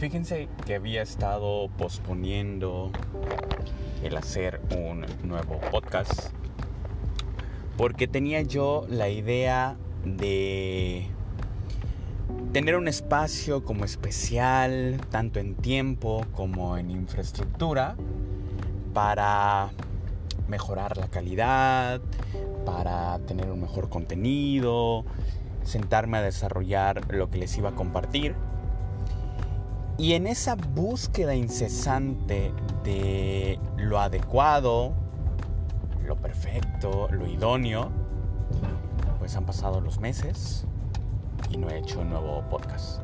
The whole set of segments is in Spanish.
Fíjense que había estado posponiendo el hacer un nuevo podcast porque tenía yo la idea de tener un espacio como especial, tanto en tiempo como en infraestructura, para mejorar la calidad, para tener un mejor contenido, sentarme a desarrollar lo que les iba a compartir y en esa búsqueda incesante de lo adecuado, lo perfecto, lo idóneo, pues han pasado los meses y no he hecho un nuevo podcast.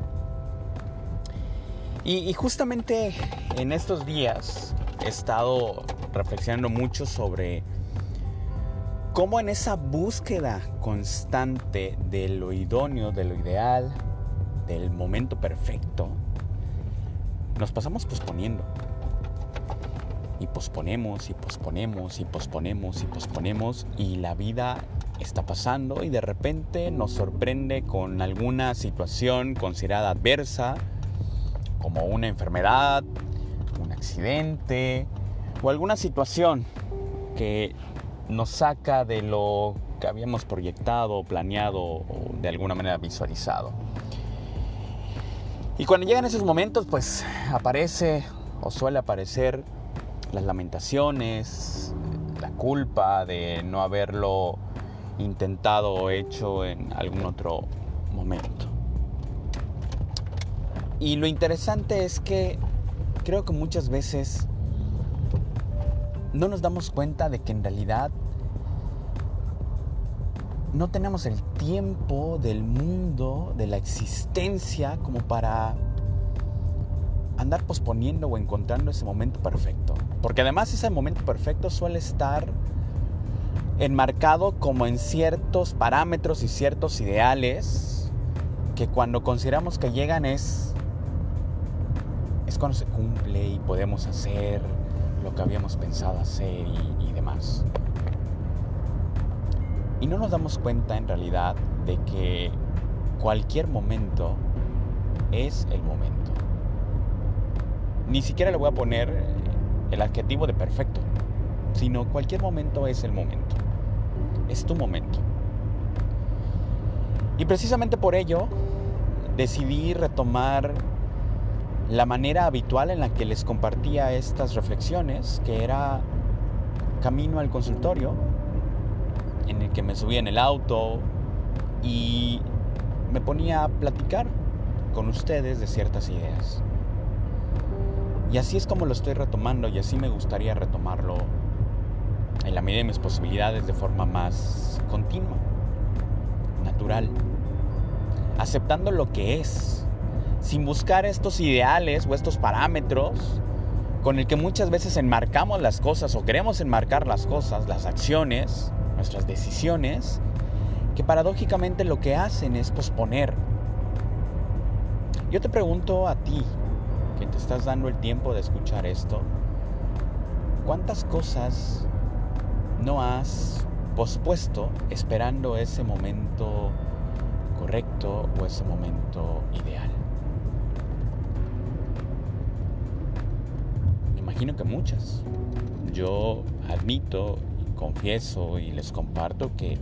Y, justamente en estos días he estado reflexionando mucho sobre cómo en esa búsqueda constante de lo idóneo, de lo ideal, del momento perfecto, nos pasamos posponiendo. Y posponemos y posponemos y posponemos y posponemos y la vida está pasando y de repente nos sorprende con alguna situación considerada adversa, como una enfermedad, un accidente o alguna situación que nos saca de lo que habíamos proyectado, planeado o de alguna manera visualizado. Y cuando llegan esos momentos, pues aparece o suele aparecer las lamentaciones, la culpa de no haberlo intentado o hecho en algún otro momento. Y lo interesante es que creo que muchas veces no nos damos cuenta de que en realidad no tenemos el tiempo del mundo, de la existencia, como para andar posponiendo o encontrando ese momento perfecto. Porque además ese momento perfecto suele estar enmarcado como en ciertos parámetros y ciertos ideales que cuando consideramos que llegan es, es cuando se cumple y podemos hacer lo que habíamos pensado hacer y, y demás. Y no nos damos cuenta en realidad de que cualquier momento es el momento. Ni siquiera le voy a poner el adjetivo de perfecto, sino cualquier momento es el momento. Es tu momento. Y precisamente por ello decidí retomar la manera habitual en la que les compartía estas reflexiones, que era camino al consultorio, en el que me subía en el auto y me ponía a platicar con ustedes de ciertas ideas. Y así es como lo estoy retomando y así me gustaría retomarlo en la medida de mis posibilidades de forma más continua, natural, aceptando lo que es, sin buscar estos ideales o estos parámetros con el que muchas veces enmarcamos las cosas o queremos enmarcar las cosas, las acciones, nuestras decisiones, que paradójicamente lo que hacen es posponer. Yo te pregunto a ti, que te estás dando el tiempo de escuchar esto, ¿cuántas cosas no has pospuesto esperando ese momento correcto o ese momento ideal? Me imagino que muchas. Yo admito confieso y les comparto que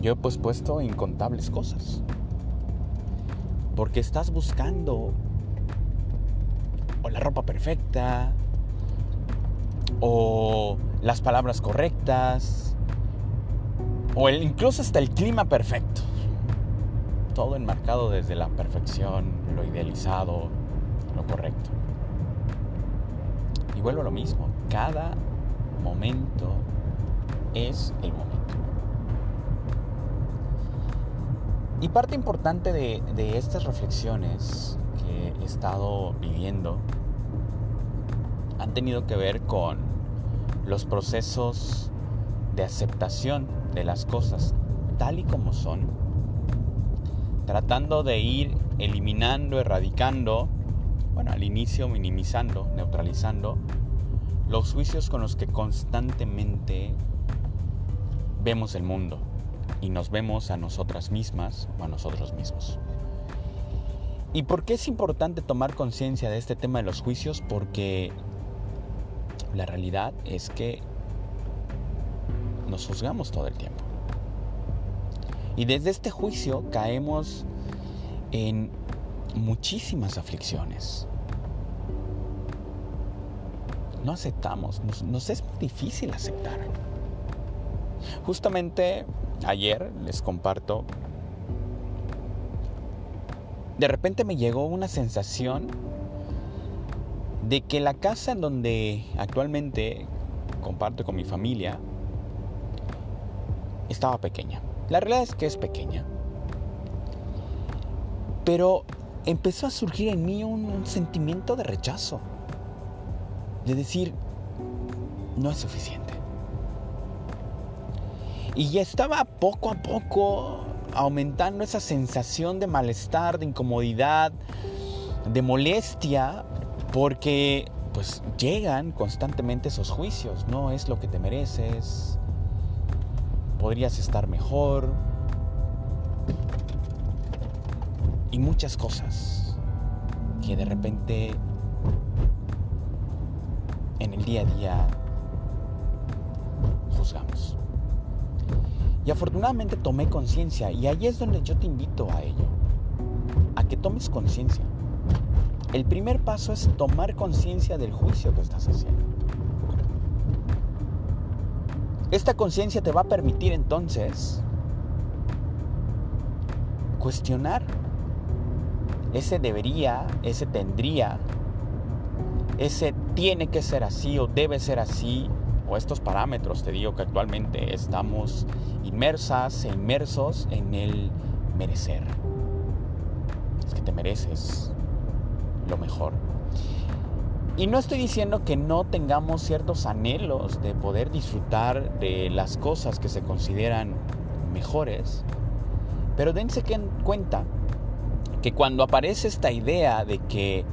yo he pospuesto incontables cosas. Porque estás buscando o la ropa perfecta, o las palabras correctas, o el, incluso hasta el clima perfecto. Todo enmarcado desde la perfección, lo idealizado, lo correcto. Y vuelvo a lo mismo, cada momento es el momento. Y parte importante de, de estas reflexiones que he estado viviendo han tenido que ver con los procesos de aceptación de las cosas tal y como son, tratando de ir eliminando, erradicando, bueno, al inicio minimizando, neutralizando los juicios con los que constantemente vemos el mundo y nos vemos a nosotras mismas o a nosotros mismos. ¿Y por qué es importante tomar conciencia de este tema de los juicios? Porque la realidad es que nos juzgamos todo el tiempo. Y desde este juicio caemos en muchísimas aflicciones. No aceptamos, nos, es difícil aceptar. Justamente ayer les comparto, de repente me llegó una sensación de que la casa en donde actualmente comparto con mi familia estaba pequeña. La realidad es que es pequeña. Pero empezó a surgir en mí un, sentimiento de rechazo. De decir, no es suficiente. Y estaba poco a poco aumentando esa sensación de malestar, de incomodidad, de molestia, porque pues llegan constantemente esos juicios, no es lo que te mereces, podrías estar mejor. Y muchas cosas que de repente en el día a día juzgamos. Y afortunadamente tomé conciencia y ahí es donde yo te invito a ello, a que tomes conciencia. El primer paso es tomar conciencia del juicio que estás haciendo. Esta conciencia te va a permitir entonces cuestionar ese debería, ese tendría, ese tiene que ser así o debe ser así, estos parámetros, te digo que actualmente estamos inmersas e inmersos en el merecer. Es que te mereces lo mejor. Y no estoy diciendo que no tengamos ciertos anhelos de poder disfrutar de las cosas que se consideran mejores, pero dense cuenta que cuando aparece esta idea de que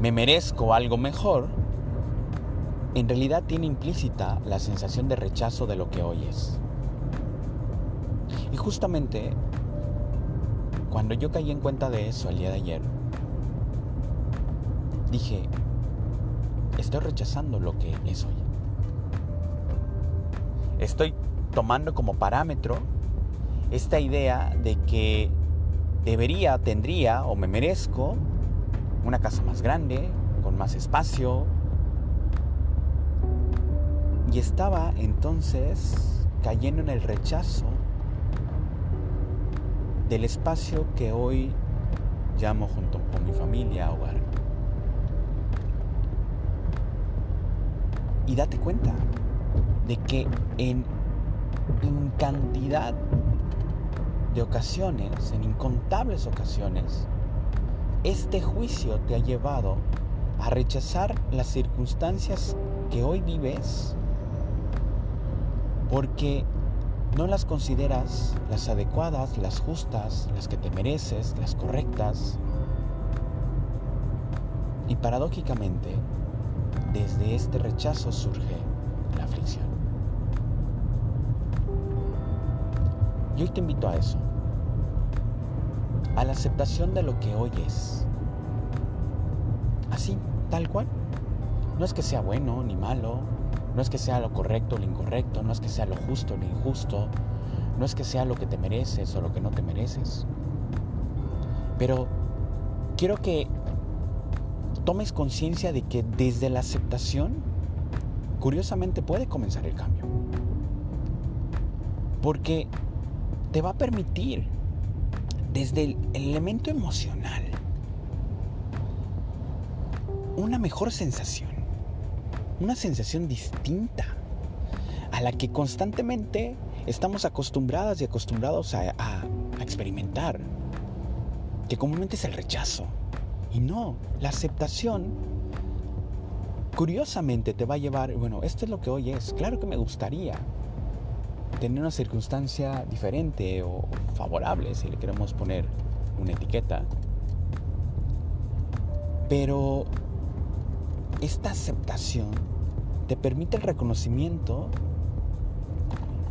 me merezco algo mejor, en realidad tiene implícita la sensación de rechazo de lo que hoy es. Y justamente cuando yo caí en cuenta de eso el día de ayer, dije, estoy rechazando lo que es hoy. Estoy tomando como parámetro esta idea de que debería, tendría o me merezco una casa más grande, con más espacio. Y estaba entonces cayendo en el rechazo del espacio que hoy llamo junto con mi familia hogar. Y date cuenta de que en, cantidad de ocasiones, en incontables ocasiones, este juicio te ha llevado a rechazar las circunstancias que hoy vives porque no las consideras las adecuadas, las justas, las que te mereces, las correctas. Y paradójicamente, desde este rechazo surge la aflicción. Y hoy te invito a eso, a la aceptación de lo que hoy es. Así, tal cual. No es que sea bueno ni malo, no es que sea lo correcto o lo incorrecto, no es que sea lo justo o lo injusto, no es que sea lo que te mereces o lo que no te mereces. Pero quiero que tomes conciencia de que desde la aceptación, curiosamente puede comenzar el cambio. Porque te va a permitir, desde el elemento emocional, una mejor sensación, una sensación distinta a la que constantemente estamos acostumbradas y acostumbrados a, experimentar, que comúnmente es el rechazo y no, la aceptación curiosamente te va a llevar, bueno, esto es lo que hoy es. Claro que me gustaría tener una circunstancia diferente o favorable, si le queremos poner una etiqueta. Pero esta aceptación te permite el reconocimiento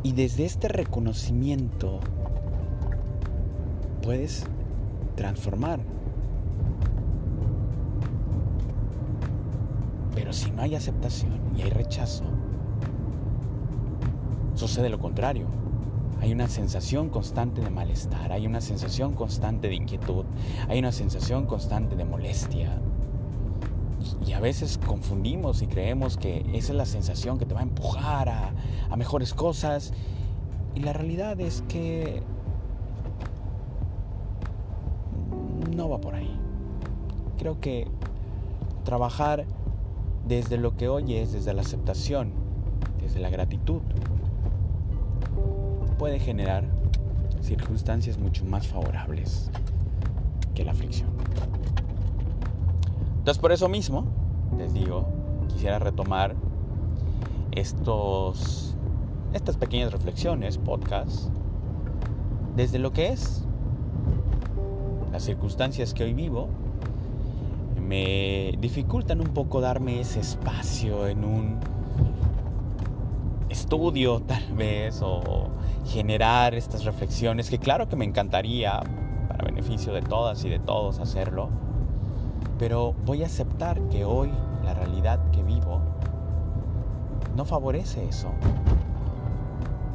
y desde este reconocimiento puedes transformar. Pero si no hay aceptación y hay rechazo, sucede lo contrario. Hay una sensación constante de malestar, hay una sensación constante de inquietud, hay una sensación constante de molestia, y a veces confundimos y creemos que esa es la sensación que te va a empujar a, a mejores cosas. Y la realidad es que no va por ahí. Creo que trabajar desde lo que oyes, desde la aceptación, desde la gratitud, puede generar circunstancias mucho más favorables que la fricción. Entonces por eso mismo, les digo, quisiera retomar estos, estas pequeñas reflexiones, podcasts, desde lo que es las circunstancias que hoy vivo me dificultan un poco darme ese espacio en un estudio tal vez o generar estas reflexiones que claro que me encantaría para beneficio de todas y de todos hacerlo, pero voy a aceptar que hoy la realidad que vivo no favorece eso.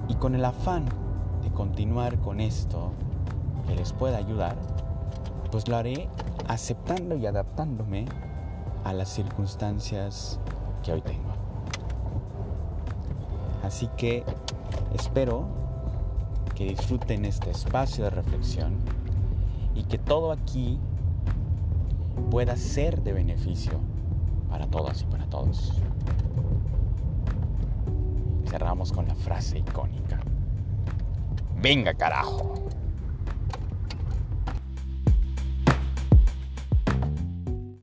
Y con el afán de continuar con esto que les pueda ayudar, pues lo haré aceptando y adaptándome a las circunstancias que hoy tengo. Así que espero que disfruten este espacio de reflexión y que todo aquí pueda ser de beneficio para todas y para todos. Cerramos con la frase icónica. Venga carajo.